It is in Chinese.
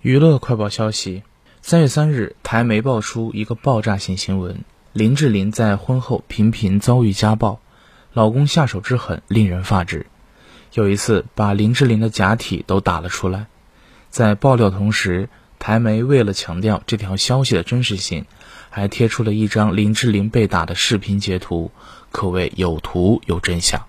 娱乐快报消息：三月三日，台媒爆出一个爆炸性新闻：林志玲在婚后频频遭遇家暴，老公下手之狠令人发指。有一次，把林志玲的假体都打了出来。在爆料同时，台媒为了强调这条消息的真实性，还贴出了一张林志玲被打的视频截图，可谓有图有真相。